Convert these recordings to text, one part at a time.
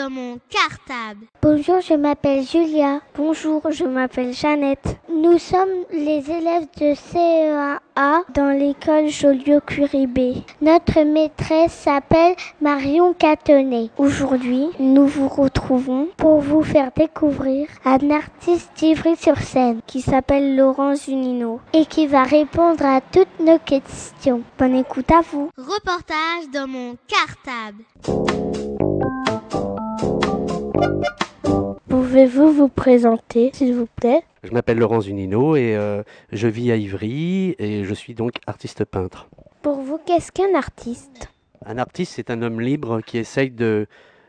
Dans mon cartable. Bonjour, je m'appelle Julia. Bonjour, je m'appelle Jeannette. Nous sommes les élèves de CE1A dans l'école Joliot-Curie Notre maîtresse s'appelle Marion Catonnet. Aujourd'hui, nous vous retrouvons pour vous faire découvrir un artiste d'Ivry-sur-Seine qui s'appelle Laurent Zunino et qui va répondre à toutes nos questions. Bonne écoute à vous. Reportage dans mon cartable. Pouvez-vous vous présenter, s'il vous plaît? Je m'appelle Laurent Zunino et euh, je vis à Ivry et je suis donc artiste peintre. Pour vous, qu'est-ce qu'un artiste? Un artiste, c'est un homme libre qui essaye de,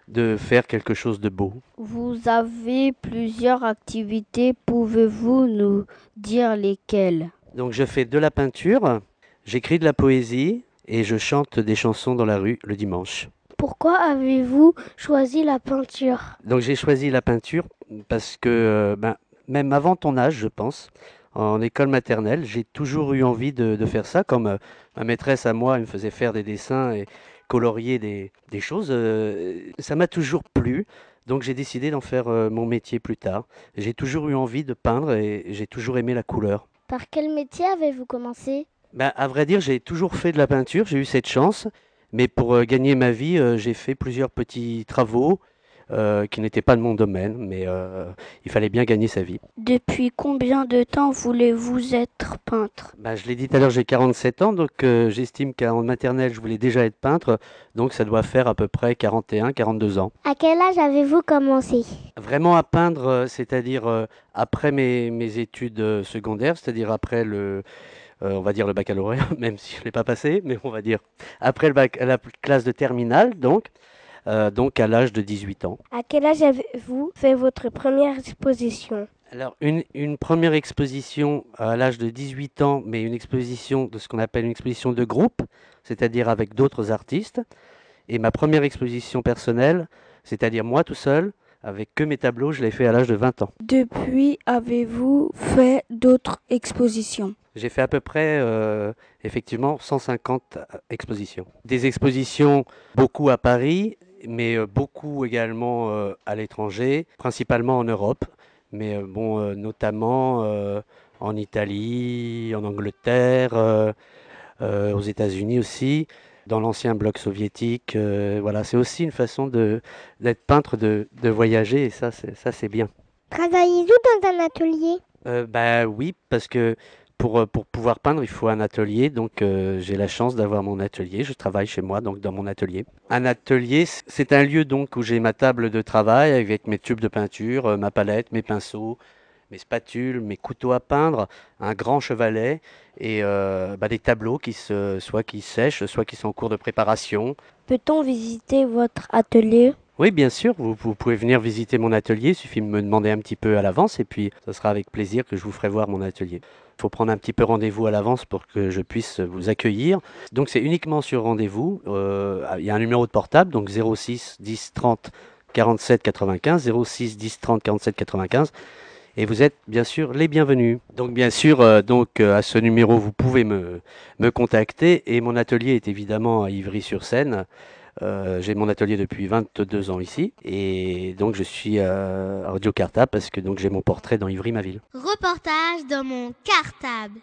de faire quelque chose de beau. Vous avez plusieurs activités, pouvez-vous nous dire lesquelles? Donc je fais de la peinture, j'écris de la poésie et je chante des chansons dans la rue le dimanche. Pourquoi avez-vous choisi la peinture? Donc j'ai choisi la peinture parce que euh, ben, même avant ton âge, je pense, en école maternelle, j'ai toujours eu envie de, de faire ça. Comme euh, ma maîtresse à moi, elle me faisait faire des dessins et colorier des, des choses. euh, ça m'a toujours plu. Donc j'ai décidé d'en faire euh, mon métier plus tard. J'ai toujours eu envie de peindre et j'ai toujours aimé la couleur. Par quel métier avez-vous commencé? Ben, à vrai dire, j'ai toujours fait de la peinture, j'ai eu cette chance. Mais pour euh, gagner ma vie, euh, j'ai fait plusieurs petits travaux euh, qui n'étaient pas de mon domaine, mais euh, il fallait bien gagner sa vie. Depuis combien de temps voulez-vous être peintre? Ben, je l'ai dit tout à l'heure, j'ai 47 ans, donc euh, j'estime qu'en maternelle, je voulais déjà être peintre, donc ça doit faire à peu près 41, 42 ans. À quel âge avez-vous commencé? Vraiment à peindre, c'est-à-dire euh, après mes, mes études secondaires, c'est-à-dire après le, euh, on va dire le baccalauréat, même si je ne l'ai pas passé, mais on va dire après le bac, la classe de terminale, donc, euh, donc à l'âge de 18 ans. À quel âge avez-vous fait votre première exposition? Alors, une, une première exposition à l'âge de 18 ans, mais une exposition de ce qu'on appelle une exposition de groupe, c'est-à-dire avec d'autres artistes. Et ma première exposition personnelle, c'est-à-dire moi tout seul, avec que mes tableaux, je l'ai fait à l'âge de 20 ans. Depuis, avez-vous fait d'autres expositions? J'ai fait à peu près, euh, effectivement, 150 expositions. Des expositions, beaucoup à Paris, mais euh, beaucoup également euh, à l'étranger, principalement en Europe, mais euh, bon, euh, notamment euh, en Italie, en Angleterre, euh, euh, aux États-Unis aussi, dans l'ancien bloc soviétique. euh, voilà, c'est aussi une façon d'être peintre, de, de voyager, et ça, c'est, bien. Travaillez-vous dans un atelier? Euh, bah oui, parce que pour, euh, pour pouvoir peindre, il faut un atelier. Donc euh, j'ai la chance d'avoir mon atelier. Je travaille chez moi, donc dans mon atelier. Un atelier, c'est un lieu donc où j'ai ma table de travail avec mes tubes de peinture, euh, ma palette, mes pinceaux, mes spatules, mes couteaux à peindre, un grand chevalet et bah, des tableaux qui soit qui sèchent, soit qui sont en cours de préparation. Peut-on visiter votre atelier? Oui, bien sûr, vous, pouvez venir visiter mon atelier, il suffit de me demander un petit peu à l'avance et puis ce sera avec plaisir que je vous ferai voir mon atelier. Il faut prendre un petit peu rendez-vous à l'avance pour que je puisse vous accueillir. Donc c'est uniquement sur rendez-vous. Euh, il y a un numéro de portable, donc 06 10 30 47 95, 06 10 30 47 95. Et vous êtes bien sûr les bienvenus. Donc bien sûr, euh, donc euh, à ce numéro, vous pouvez me, me contacter. Et mon atelier est évidemment à Ivry-sur-Seine. Euh, j'ai mon atelier depuis 22 ans ici et donc je suis à Radio Carta parce que donc j'ai mon portrait dans Ivry, ma ville. Reportage dans mon cartable.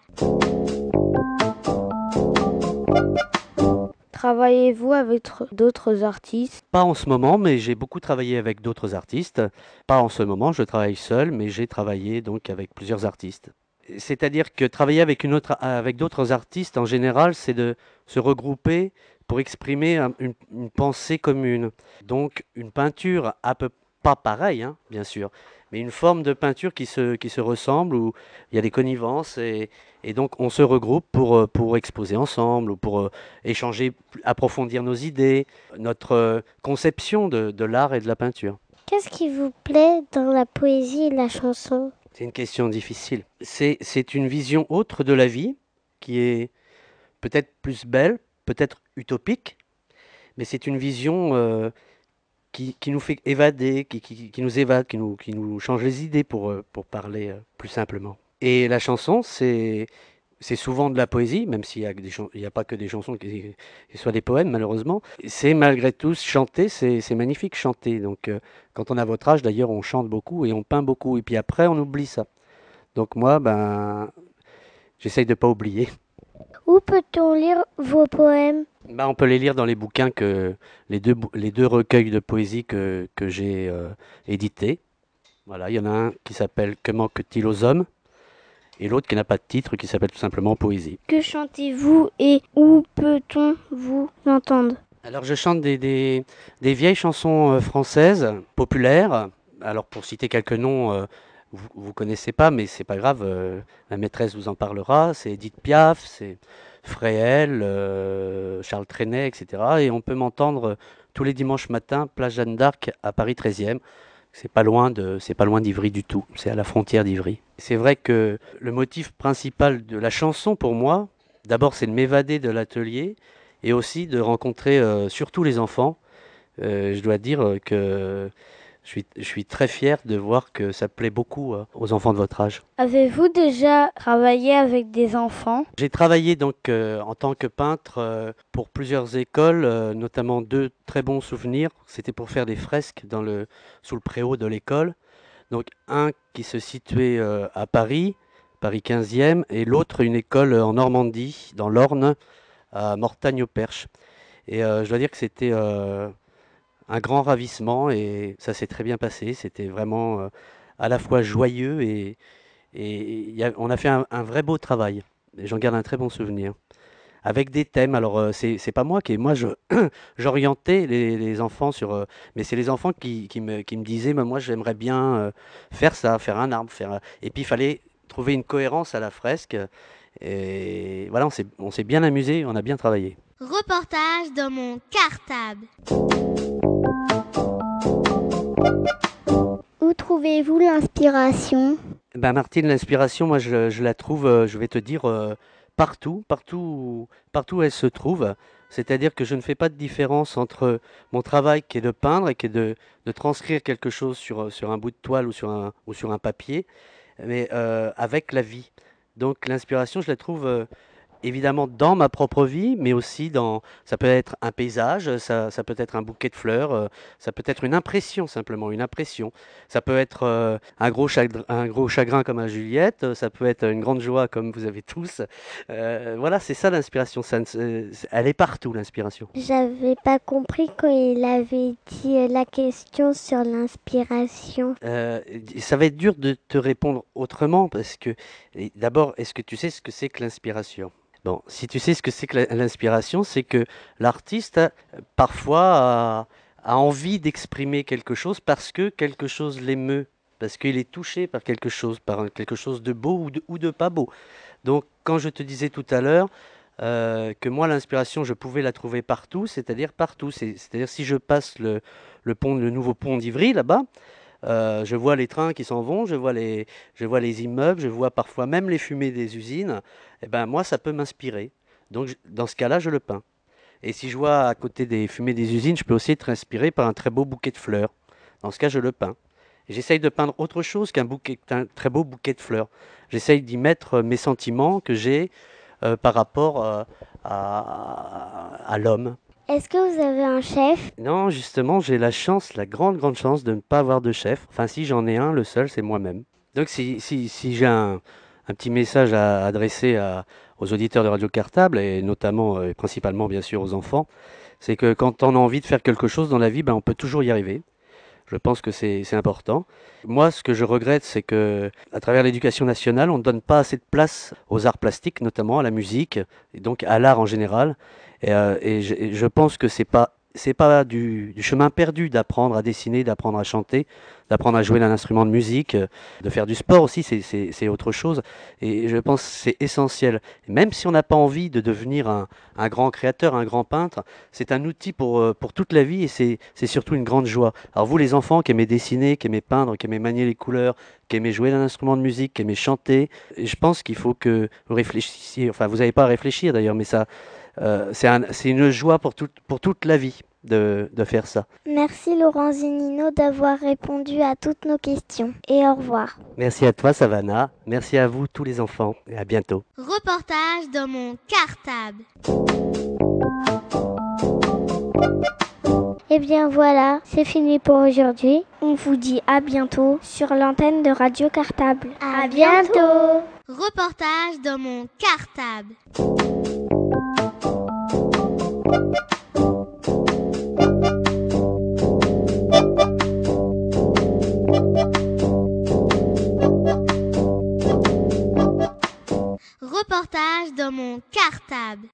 Travaillez-vous avec tr- d'autres artistes? Pas en ce moment, mais j'ai beaucoup travaillé avec d'autres artistes. Pas en ce moment, je travaille seul, mais j'ai travaillé donc avec plusieurs artistes. C'est-à-dire que travailler avec une autre, avec d'autres artistes en général, c'est de se regrouper pour exprimer un- une, une pensée commune. Donc une peinture à peu pas pareille, hein, bien sûr, mais une forme de peinture qui se, qui se ressemble où il y a des connivences et, et donc on se regroupe pour, euh, pour exposer ensemble ou pour euh, échanger, approfondir nos idées, notre euh, conception de, de l'art et de la peinture. Qu'est-ce qui vous plaît dans la poésie et la chanson? C'est une question difficile. C'est une vision autre de la vie qui est peut-être plus belle, peut-être utopique, mais c'est une vision euh, qui, qui nous fait évader, qui, qui- nous évade, qui nous, qui nous change les idées pour, euh, pour parler euh, plus simplement. Et la chanson, c'est c'est souvent de la poésie, même s'il y a a pas que des chansons qui, qui soient des poèmes, malheureusement. C'est malgré tout chanter, c'est magnifique chanter. Donc, quand on a votre âge, d'ailleurs, on chante beaucoup et on peint beaucoup. Et puis après, on oublie ça. Donc moi, ben, j'essaye de pas oublier. Où peut-on lire vos poèmes? Ben, on peut les lire dans les bouquins que les deux, les deux recueils de poésie que, que j'ai euh, édités. Voilà, il y en a un qui s'appelle Que manque-t-il aux hommes? Et l'autre qui n'a pas de titre qui s'appelle tout simplement Poésie. Que chantez-vous et où peut-on vous entendre? Alors je chante des, des, des vieilles chansons euh, françaises populaires. Alors pour citer quelques noms, euh, vous, vous connaissez pas, mais c'est pas grave. euh, la maîtresse vous en parlera. C'est Edith Piaf, c'est Fréhel, euh, Charles Trenet, etc. Et on peut m'entendre euh, tous les dimanches matins, place Jeanne d'Arc à Paris 13e. C'est pas loin de, c'est pas loin d'Ivry du tout. C'est à la frontière d'Ivry. C'est vrai que le motif principal de la chanson pour moi, d'abord, c'est de m'évader de l'atelier et aussi de rencontrer surtout les enfants. Je dois dire que je suis, je suis très fier de voir que ça plaît beaucoup euh, aux enfants de votre âge. Avez-vous déjà travaillé avec des enfants? J'ai travaillé donc euh, en tant que peintre euh, pour plusieurs écoles, notamment deux très bons souvenirs. C'était pour faire des fresques dans le, sous le préau de l'école. Donc un qui se situait à Paris, Paris 15e, et l'autre une école en Normandie, dans l'Orne, à Mortagne-au-Perche. Et je dois dire que c'était un grand ravissement et ça s'est très bien passé. C'était vraiment euh, à la fois joyeux et, on a fait un, vrai beau travail. J'en garde un très bon souvenir. Avec des thèmes, alors euh, c'est c'est pas moi qui, moi j'orientais les, enfants sur, euh, mais c'est les enfants qui, qui me, qui me disaient, moi j'aimerais bien faire ça, faire un arbre, faire, et puis il fallait trouver une cohérence à la fresque. Et voilà, on s'est on s'est bien amusé, on a bien travaillé. Reportage dans mon cartable. Trouvez-vous l'inspiration? Ben Martine, l'inspiration, moi je, la trouve, euh, je vais te dire, euh, partout, partout, partout où elle se trouve. C'est-à-dire que je ne fais pas de différence entre mon travail qui est de peindre et qui est de, de transcrire quelque chose sur, euh, sur un bout de toile ou sur un, ou sur un papier, mais avec la vie. Donc l'inspiration, je la trouve évidemment dans ma propre vie, mais aussi dans, ça peut être un paysage, ça, ça peut être un bouquet de fleurs, euh, ça peut être une impression simplement, une impression. Ça peut être euh, un, gros chagrin, un gros chagrin comme à Juliette, euh, ça peut être une grande joie comme vous avez tous. Euh, voilà, c'est ça l'inspiration. ça Elle est partout, l'inspiration. J'avais pas compris quand il avait dit la question sur l'inspiration. Ça va être dur de te répondre autrement parce que, d'abord, est-ce que tu sais ce que c'est que l'inspiration? Si tu sais ce que c'est que l'inspiration, c'est que l'artiste, parfois, a, envie d'exprimer quelque chose parce que quelque chose l'émeut, parce qu'il est touché par quelque chose, par quelque chose de beau ou de, pas beau. Donc, quand je te disais tout à l'heure euh, que moi, l'inspiration, je pouvais la trouver partout, c'est-à-dire partout. C'est- C'est-à-dire si je passe le pont, le nouveau pont d'Ivry là-bas, euh, je vois les trains qui s'en vont, je vois les, je vois les immeubles, je vois parfois même les fumées des usines. Et ben moi, ça peut m'inspirer. Donc dans ce cas-là, je le peins. Et si je vois à côté des fumées des usines, je peux aussi être inspiré par un très beau bouquet de fleurs. Dans ce cas, je le peins. J'essaye de peindre autre chose qu'un qu'un très beau bouquet de fleurs. J'essaye d'y mettre euh, mes sentiments que j'ai euh, par rapport à l'homme. Est-ce que vous avez un chef? Non, justement, j'ai la chance, la grande, grande chance de ne pas avoir de chef. Enfin, si j'en ai un, le seul, c'est moi-même. Donc, si, si, si j'ai un, petit message à adresser aux auditeurs de Radio Cartable, et notamment, euh, et principalement, bien sûr, aux enfants, c'est que quand on a envie de faire quelque chose dans la vie, ben, on peut toujours y arriver. Je pense que c'est important. Moi, ce que je regrette, c'est que à travers l'éducation nationale, on ne donne pas assez de place aux arts plastiques, notamment à la musique, et donc à l'art en général. Et, euh, je, et je pense que c'est pas c'est pas du, chemin perdu d'apprendre à dessiner, d'apprendre à chanter, d'apprendre à jouer d'un instrument de musique, euh, de faire du sport aussi, c'est- autre chose. Et je pense que c'est essentiel. Même si on n'a pas envie de devenir un, grand créateur, un grand peintre, c'est un outil pour, euh, pour toute la vie et c'est surtout une grande joie. Alors vous les enfants qui aimez dessiner, qui aimez peindre, qui aimez manier les couleurs, qui aimez jouer d'un instrument de musique, qui aimez chanter, je pense qu'il faut que vous réfléchissiez, enfin vous n'avez pas à réfléchir d'ailleurs, mais ça, euh, c'est un- c'est une joie pour, toute pour toute la vie. De, de faire ça. Merci Laurent Zinino d'avoir répondu à toutes nos questions. Et au revoir. Merci à toi, Savannah. Merci à vous, tous les enfants. Et à bientôt. Reportage dans mon cartable. Et bien voilà, c'est fini pour aujourd'hui. On vous dit à bientôt sur l'antenne de Radio Cartable. À bientôt. Reportage dans mon cartable. cartable.